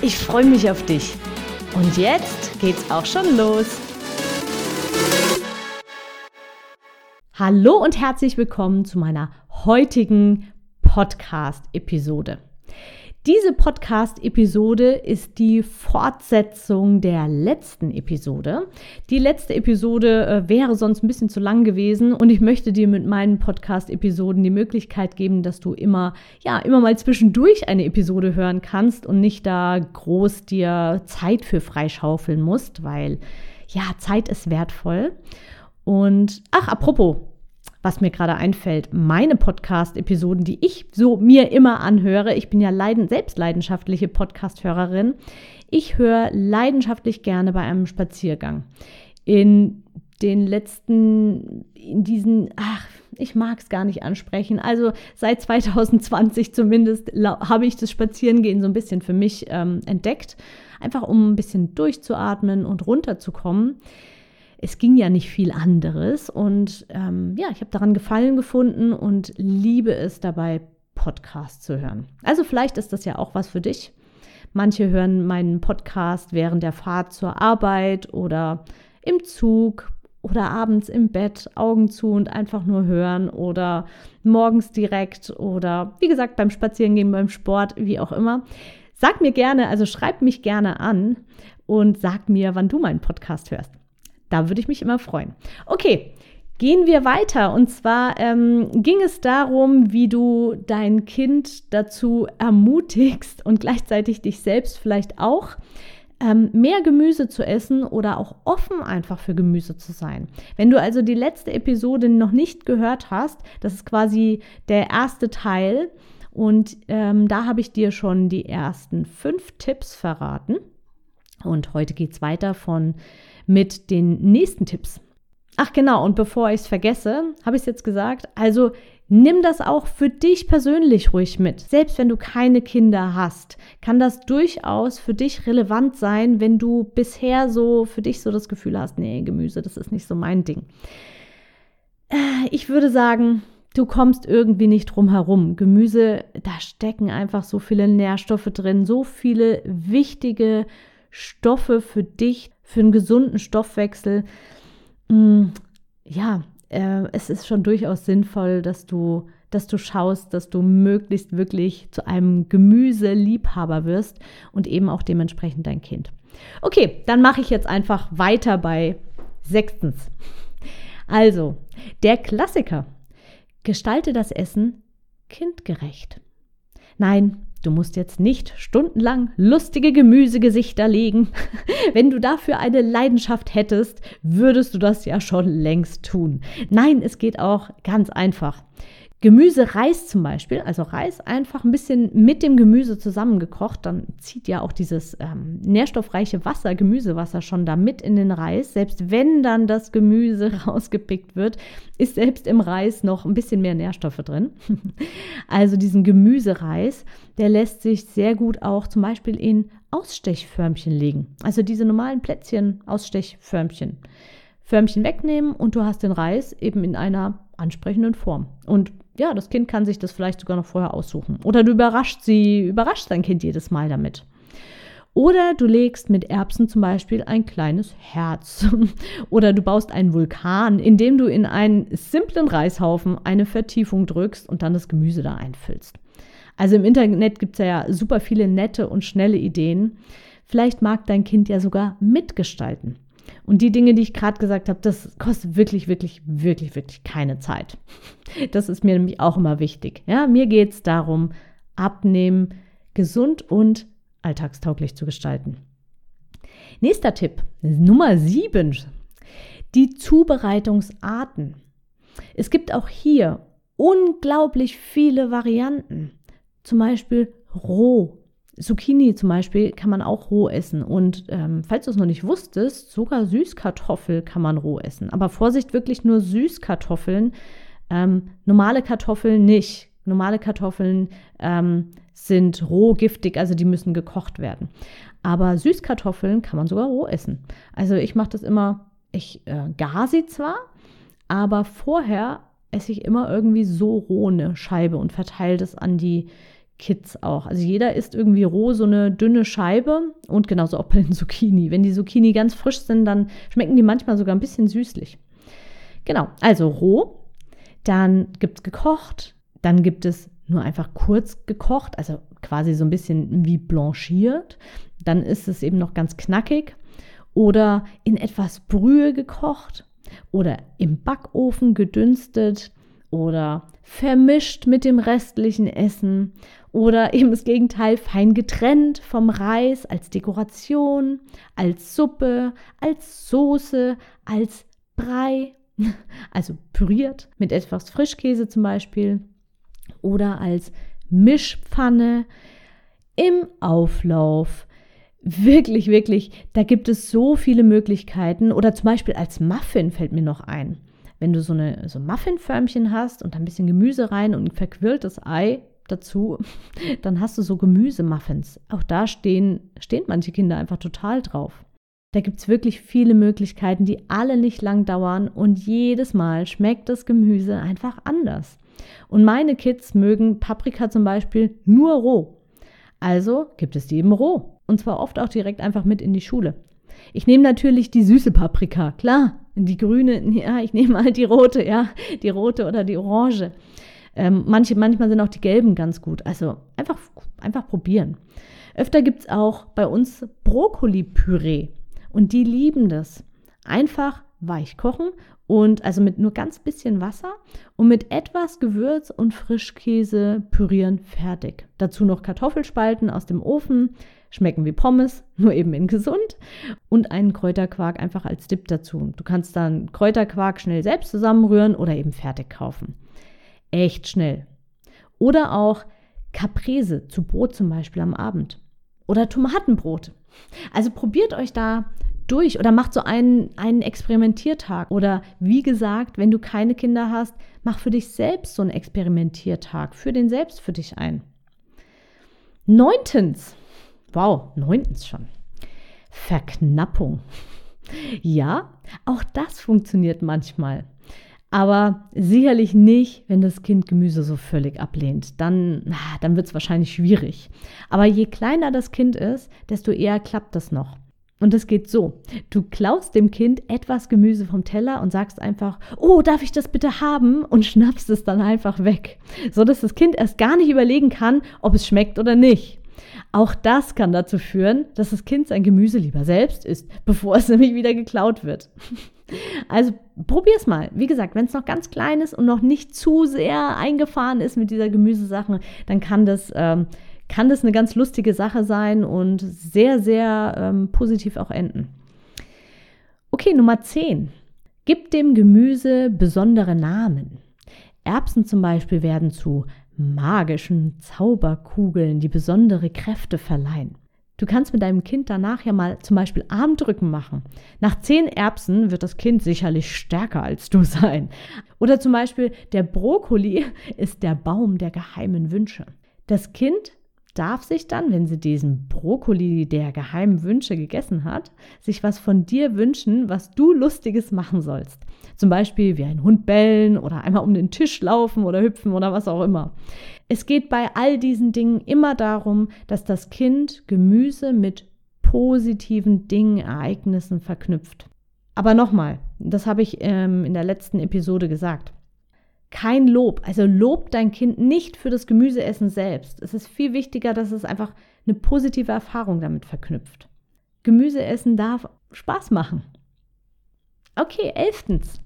Ich freue mich auf dich. Und jetzt geht's auch schon los. Hallo und herzlich willkommen zu meiner heutigen Podcast-Episode. Diese Podcast-Episode ist die Fortsetzung der letzten Episode. Die letzte Episode äh, wäre sonst ein bisschen zu lang gewesen und ich möchte dir mit meinen Podcast-Episoden die Möglichkeit geben, dass du immer, ja, immer mal zwischendurch eine Episode hören kannst und nicht da groß dir Zeit für freischaufeln musst, weil ja, Zeit ist wertvoll. Und ach, apropos, was mir gerade einfällt, meine Podcast-Episoden, die ich so mir immer anhöre. Ich bin ja leiden, selbst leidenschaftliche Podcast-Hörerin. Ich höre leidenschaftlich gerne bei einem Spaziergang. In den letzten, in diesen, ach, ich mag es gar nicht ansprechen. Also seit 2020 zumindest habe ich das Spazierengehen so ein bisschen für mich ähm, entdeckt. Einfach um ein bisschen durchzuatmen und runterzukommen es ging ja nicht viel anderes. Und ähm, ja, ich habe daran Gefallen gefunden und liebe es dabei, Podcasts zu hören. Also vielleicht ist das ja auch was für dich. Manche hören meinen Podcast während der Fahrt zur Arbeit oder im Zug oder abends im Bett, Augen zu und einfach nur hören oder morgens direkt oder wie gesagt beim Spazierengehen, beim Sport, wie auch immer. Sag mir gerne, also schreib mich gerne an und sag mir, wann du meinen Podcast hörst. Da würde ich mich immer freuen. Okay, gehen wir weiter. Und zwar ähm, ging es darum, wie du dein Kind dazu ermutigst und gleichzeitig dich selbst vielleicht auch, ähm, mehr Gemüse zu essen oder auch offen einfach für Gemüse zu sein. Wenn du also die letzte Episode noch nicht gehört hast, das ist quasi der erste Teil. Und ähm, da habe ich dir schon die ersten fünf Tipps verraten. Und heute geht es weiter von mit den nächsten Tipps. Ach genau, und bevor ich es vergesse, habe ich es jetzt gesagt, also nimm das auch für dich persönlich ruhig mit. Selbst wenn du keine Kinder hast, kann das durchaus für dich relevant sein, wenn du bisher so für dich so das Gefühl hast, nee, Gemüse, das ist nicht so mein Ding. Äh, ich würde sagen, du kommst irgendwie nicht drum herum. Gemüse, da stecken einfach so viele Nährstoffe drin, so viele wichtige Stoffe für dich, für einen gesunden Stoffwechsel. Mm, ja, äh, es ist schon durchaus sinnvoll, dass du, dass du schaust, dass du möglichst wirklich zu einem Gemüseliebhaber wirst und eben auch dementsprechend dein Kind. Okay, dann mache ich jetzt einfach weiter bei sechstens. Also, der Klassiker. Gestalte das Essen kindgerecht. Nein, Du musst jetzt nicht stundenlang lustige Gemüsegesichter legen. Wenn du dafür eine Leidenschaft hättest, würdest du das ja schon längst tun. Nein, es geht auch ganz einfach. Gemüse, Reis zum Beispiel, also Reis einfach ein bisschen mit dem Gemüse zusammengekocht, dann zieht ja auch dieses ähm, nährstoffreiche Wasser, Gemüsewasser schon da mit in den Reis. Selbst wenn dann das Gemüse rausgepickt wird, ist selbst im Reis noch ein bisschen mehr Nährstoffe drin. also diesen Gemüsereis, der lässt sich sehr gut auch zum Beispiel in Ausstechförmchen legen. Also diese normalen Plätzchen, Ausstechförmchen. Förmchen wegnehmen und du hast den Reis eben in einer ansprechenden Form. Und ja, das Kind kann sich das vielleicht sogar noch vorher aussuchen. Oder du überraschst sie, überraschst dein Kind jedes Mal damit. Oder du legst mit Erbsen zum Beispiel ein kleines Herz. Oder du baust einen Vulkan, indem du in einen simplen Reishaufen eine Vertiefung drückst und dann das Gemüse da einfüllst. Also im Internet gibt es ja super viele nette und schnelle Ideen. Vielleicht mag dein Kind ja sogar mitgestalten. Und die Dinge, die ich gerade gesagt habe, das kostet wirklich, wirklich, wirklich, wirklich keine Zeit. Das ist mir nämlich auch immer wichtig. Ja, mir geht es darum, abnehmen, gesund und alltagstauglich zu gestalten. Nächster Tipp, Nummer 7, die Zubereitungsarten. Es gibt auch hier unglaublich viele Varianten. Zum Beispiel roh, Zucchini zum Beispiel kann man auch roh essen. Und ähm, falls du es noch nicht wusstest, sogar Süßkartoffel kann man roh essen. Aber Vorsicht, wirklich nur Süßkartoffeln. Ähm, normale Kartoffeln nicht. Normale Kartoffeln ähm, sind roh giftig, also die müssen gekocht werden. Aber Süßkartoffeln kann man sogar roh essen. Also ich mache das immer, ich äh, gar sie zwar, aber vorher esse ich immer irgendwie so roh eine Scheibe und verteile das an die Kids auch. Also jeder isst irgendwie roh so eine dünne Scheibe und genauso auch bei den Zucchini. Wenn die Zucchini ganz frisch sind, dann schmecken die manchmal sogar ein bisschen süßlich. Genau, also roh, dann gibt es gekocht, dann gibt es nur einfach kurz gekocht, also quasi so ein bisschen wie blanchiert. Dann ist es eben noch ganz knackig oder in etwas Brühe gekocht oder im Backofen gedünstet oder vermischt mit dem restlichen Essen oder eben das Gegenteil fein getrennt vom Reis als Dekoration, als Suppe, als Soße, als Brei, also püriert mit etwas Frischkäse zum Beispiel oder als Mischpfanne im Auflauf. Wirklich, wirklich, da gibt es so viele Möglichkeiten. Oder zum Beispiel als Muffin fällt mir noch ein. Wenn du so, eine, so Muffinförmchen hast und ein bisschen Gemüse rein und ein verquirltes Ei dazu, dann hast du so Gemüsemuffins. Auch da stehen, stehen manche Kinder einfach total drauf. Da gibt es wirklich viele Möglichkeiten, die alle nicht lang dauern und jedes Mal schmeckt das Gemüse einfach anders. Und meine Kids mögen Paprika zum Beispiel nur roh. Also gibt es die eben roh. Und zwar oft auch direkt einfach mit in die Schule. Ich nehme natürlich die süße Paprika, klar. Die grüne, ja, ich nehme halt die rote, ja, die rote oder die orange. Ähm, manche, manchmal sind auch die gelben ganz gut. Also einfach, einfach probieren. Öfter gibt es auch bei uns Brokkoli-Püree. Und die lieben das. Einfach weich kochen und also mit nur ganz bisschen Wasser und mit etwas Gewürz und Frischkäse pürieren fertig. Dazu noch Kartoffelspalten aus dem Ofen, schmecken wie Pommes, nur eben in gesund und einen Kräuterquark einfach als Dip dazu. Du kannst dann Kräuterquark schnell selbst zusammenrühren oder eben fertig kaufen. Echt schnell. Oder auch Caprese zu Brot zum Beispiel am Abend. Oder Tomatenbrot. Also probiert euch da durch oder macht so einen, einen Experimentiertag. Oder wie gesagt, wenn du keine Kinder hast, mach für dich selbst so einen Experimentiertag. Für den selbst für dich ein. Neuntens. Wow, neuntens schon. Verknappung. Ja, auch das funktioniert manchmal. Aber sicherlich nicht, wenn das Kind Gemüse so völlig ablehnt. Dann, dann wird es wahrscheinlich schwierig. Aber je kleiner das Kind ist, desto eher klappt das noch. Und es geht so. Du klaust dem Kind etwas Gemüse vom Teller und sagst einfach, oh, darf ich das bitte haben? Und schnappst es dann einfach weg. So dass das Kind erst gar nicht überlegen kann, ob es schmeckt oder nicht. Auch das kann dazu führen, dass das Kind sein Gemüse lieber selbst isst, bevor es nämlich wieder geklaut wird. Also probier's mal. Wie gesagt, wenn es noch ganz klein ist und noch nicht zu sehr eingefahren ist mit dieser Gemüsesache, dann kann das ähm, kann das eine ganz lustige Sache sein und sehr, sehr ähm, positiv auch enden. Okay, Nummer 10. Gib dem Gemüse besondere Namen. Erbsen zum Beispiel werden zu magischen Zauberkugeln, die besondere Kräfte verleihen. Du kannst mit deinem Kind danach ja mal zum Beispiel Armdrücken machen. Nach zehn Erbsen wird das Kind sicherlich stärker als du sein. Oder zum Beispiel der Brokkoli ist der Baum der geheimen Wünsche. Das Kind darf sich dann, wenn sie diesen Brokkoli der geheimen Wünsche gegessen hat, sich was von dir wünschen, was du Lustiges machen sollst. Zum Beispiel wie ein Hund bellen oder einmal um den Tisch laufen oder hüpfen oder was auch immer. Es geht bei all diesen Dingen immer darum, dass das Kind Gemüse mit positiven Dingen, Ereignissen verknüpft. Aber nochmal, das habe ich ähm, in der letzten Episode gesagt kein Lob. Also lob dein Kind nicht für das Gemüseessen selbst. Es ist viel wichtiger, dass es einfach eine positive Erfahrung damit verknüpft. Gemüseessen darf Spaß machen. Okay, elftens.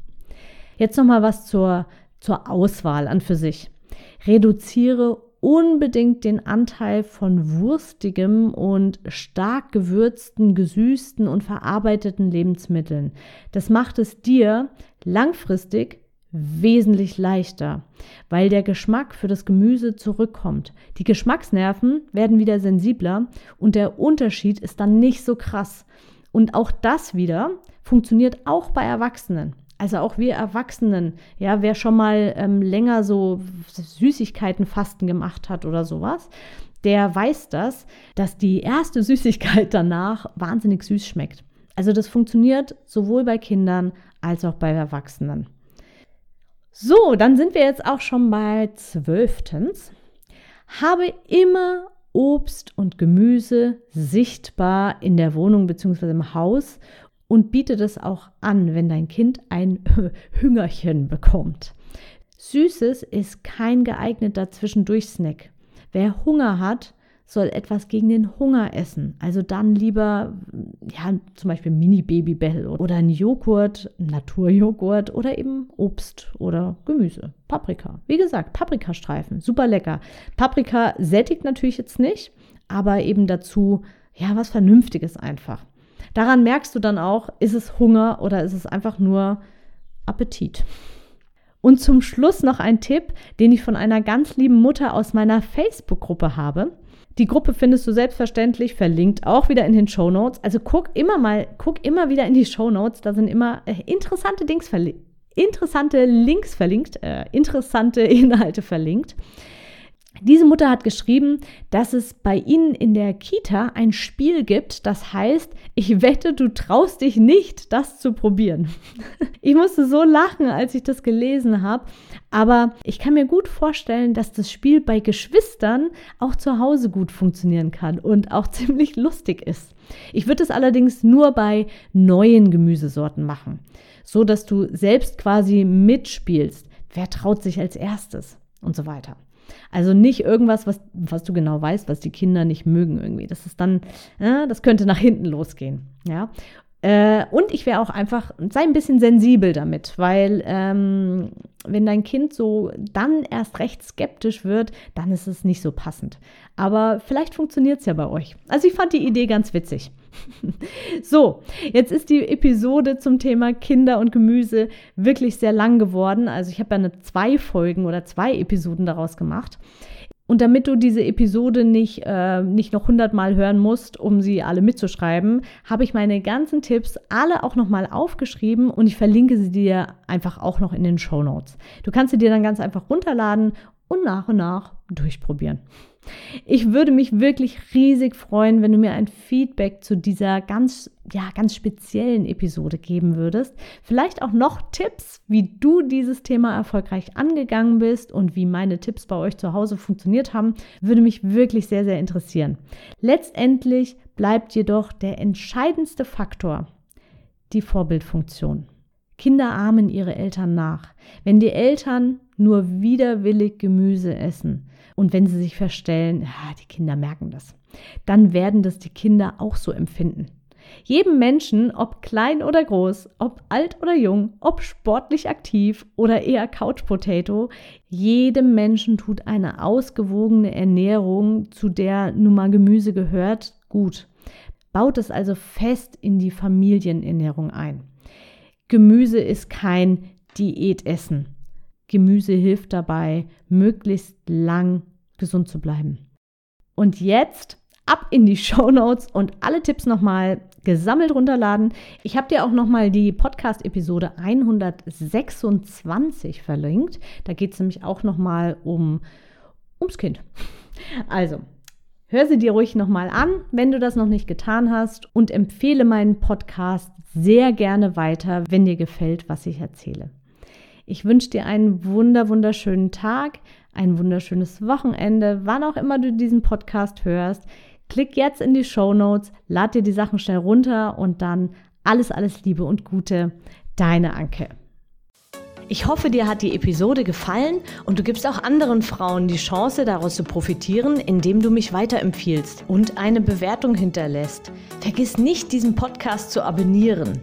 Jetzt noch mal was zur, zur Auswahl an für sich. Reduziere unbedingt den Anteil von wurstigem und stark gewürzten, gesüßten und verarbeiteten Lebensmitteln. Das macht es dir langfristig wesentlich leichter, weil der Geschmack für das Gemüse zurückkommt. Die Geschmacksnerven werden wieder sensibler und der Unterschied ist dann nicht so krass. Und auch das wieder funktioniert auch bei Erwachsenen. Also auch wir Erwachsenen, ja, wer schon mal ähm, länger so Süßigkeitenfasten gemacht hat oder sowas, der weiß das, dass die erste Süßigkeit danach wahnsinnig süß schmeckt. Also das funktioniert sowohl bei Kindern als auch bei Erwachsenen. So, dann sind wir jetzt auch schon bei zwölftens. Habe immer Obst und Gemüse sichtbar in der Wohnung bzw. im Haus und biete das auch an, wenn dein Kind ein Hüngerchen bekommt. Süßes ist kein geeigneter Zwischendurch-Snack. Wer Hunger hat, soll etwas gegen den Hunger essen. Also dann lieber, ja, zum Beispiel Mini-Babybell oder ein Joghurt, Naturjoghurt oder eben Obst oder Gemüse. Paprika. Wie gesagt, Paprikastreifen, super lecker. Paprika sättigt natürlich jetzt nicht, aber eben dazu, ja, was Vernünftiges einfach. Daran merkst du dann auch, ist es Hunger oder ist es einfach nur Appetit. Und zum Schluss noch ein Tipp, den ich von einer ganz lieben Mutter aus meiner Facebook-Gruppe habe. Die Gruppe findest du selbstverständlich verlinkt, auch wieder in den Show Notes. Also guck immer mal, guck immer wieder in die Show Notes. Da sind immer äh, interessante Dings verlinkt, interessante Links verlinkt, äh, interessante Inhalte verlinkt. Diese Mutter hat geschrieben, dass es bei ihnen in der Kita ein Spiel gibt, das heißt, ich wette, du traust dich nicht, das zu probieren. Ich musste so lachen, als ich das gelesen habe, aber ich kann mir gut vorstellen, dass das Spiel bei Geschwistern auch zu Hause gut funktionieren kann und auch ziemlich lustig ist. Ich würde es allerdings nur bei neuen Gemüsesorten machen, so dass du selbst quasi mitspielst. Wer traut sich als erstes und so weiter. Also nicht irgendwas, was, was du genau weißt, was die Kinder nicht mögen irgendwie. Das ist dann, ja, das könnte nach hinten losgehen. Ja. Äh, und ich wäre auch einfach, sei ein bisschen sensibel damit, weil ähm, wenn dein Kind so dann erst recht skeptisch wird, dann ist es nicht so passend. Aber vielleicht funktioniert es ja bei euch. Also ich fand die Idee ganz witzig. so, jetzt ist die Episode zum Thema Kinder und Gemüse wirklich sehr lang geworden. Also ich habe ja eine zwei Folgen oder zwei Episoden daraus gemacht. Und damit du diese Episode nicht, äh, nicht noch hundertmal hören musst, um sie alle mitzuschreiben, habe ich meine ganzen Tipps alle auch nochmal aufgeschrieben und ich verlinke sie dir einfach auch noch in den Show Notes. Du kannst sie dir dann ganz einfach runterladen und nach und nach durchprobieren. Ich würde mich wirklich riesig freuen, wenn du mir ein Feedback zu dieser ganz, ja, ganz speziellen Episode geben würdest. Vielleicht auch noch Tipps, wie du dieses Thema erfolgreich angegangen bist und wie meine Tipps bei euch zu Hause funktioniert haben, würde mich wirklich sehr, sehr interessieren. Letztendlich bleibt jedoch der entscheidendste Faktor die Vorbildfunktion. Kinder ahmen ihre Eltern nach. Wenn die Eltern nur widerwillig Gemüse essen und wenn sie sich verstellen, ja, die Kinder merken das, dann werden das die Kinder auch so empfinden. Jedem Menschen, ob klein oder groß, ob alt oder jung, ob sportlich aktiv oder eher Couch Potato, jedem Menschen tut eine ausgewogene Ernährung, zu der nun mal Gemüse gehört, gut. Baut es also fest in die Familienernährung ein. Gemüse ist kein Diätessen. Gemüse hilft dabei, möglichst lang gesund zu bleiben. Und jetzt ab in die Show Notes und alle Tipps nochmal gesammelt runterladen. Ich habe dir auch nochmal die Podcast-Episode 126 verlinkt. Da geht es nämlich auch nochmal um, ums Kind. Also, hör sie dir ruhig nochmal an, wenn du das noch nicht getan hast und empfehle meinen Podcast sehr gerne weiter, wenn dir gefällt, was ich erzähle. Ich wünsche dir einen wunder, wunderschönen Tag, ein wunderschönes Wochenende, wann auch immer du diesen Podcast hörst. Klick jetzt in die Show Notes, lad dir die Sachen schnell runter und dann alles, alles Liebe und Gute. Deine Anke. Ich hoffe, dir hat die Episode gefallen und du gibst auch anderen Frauen die Chance, daraus zu profitieren, indem du mich weiterempfiehlst und eine Bewertung hinterlässt. Vergiss nicht, diesen Podcast zu abonnieren.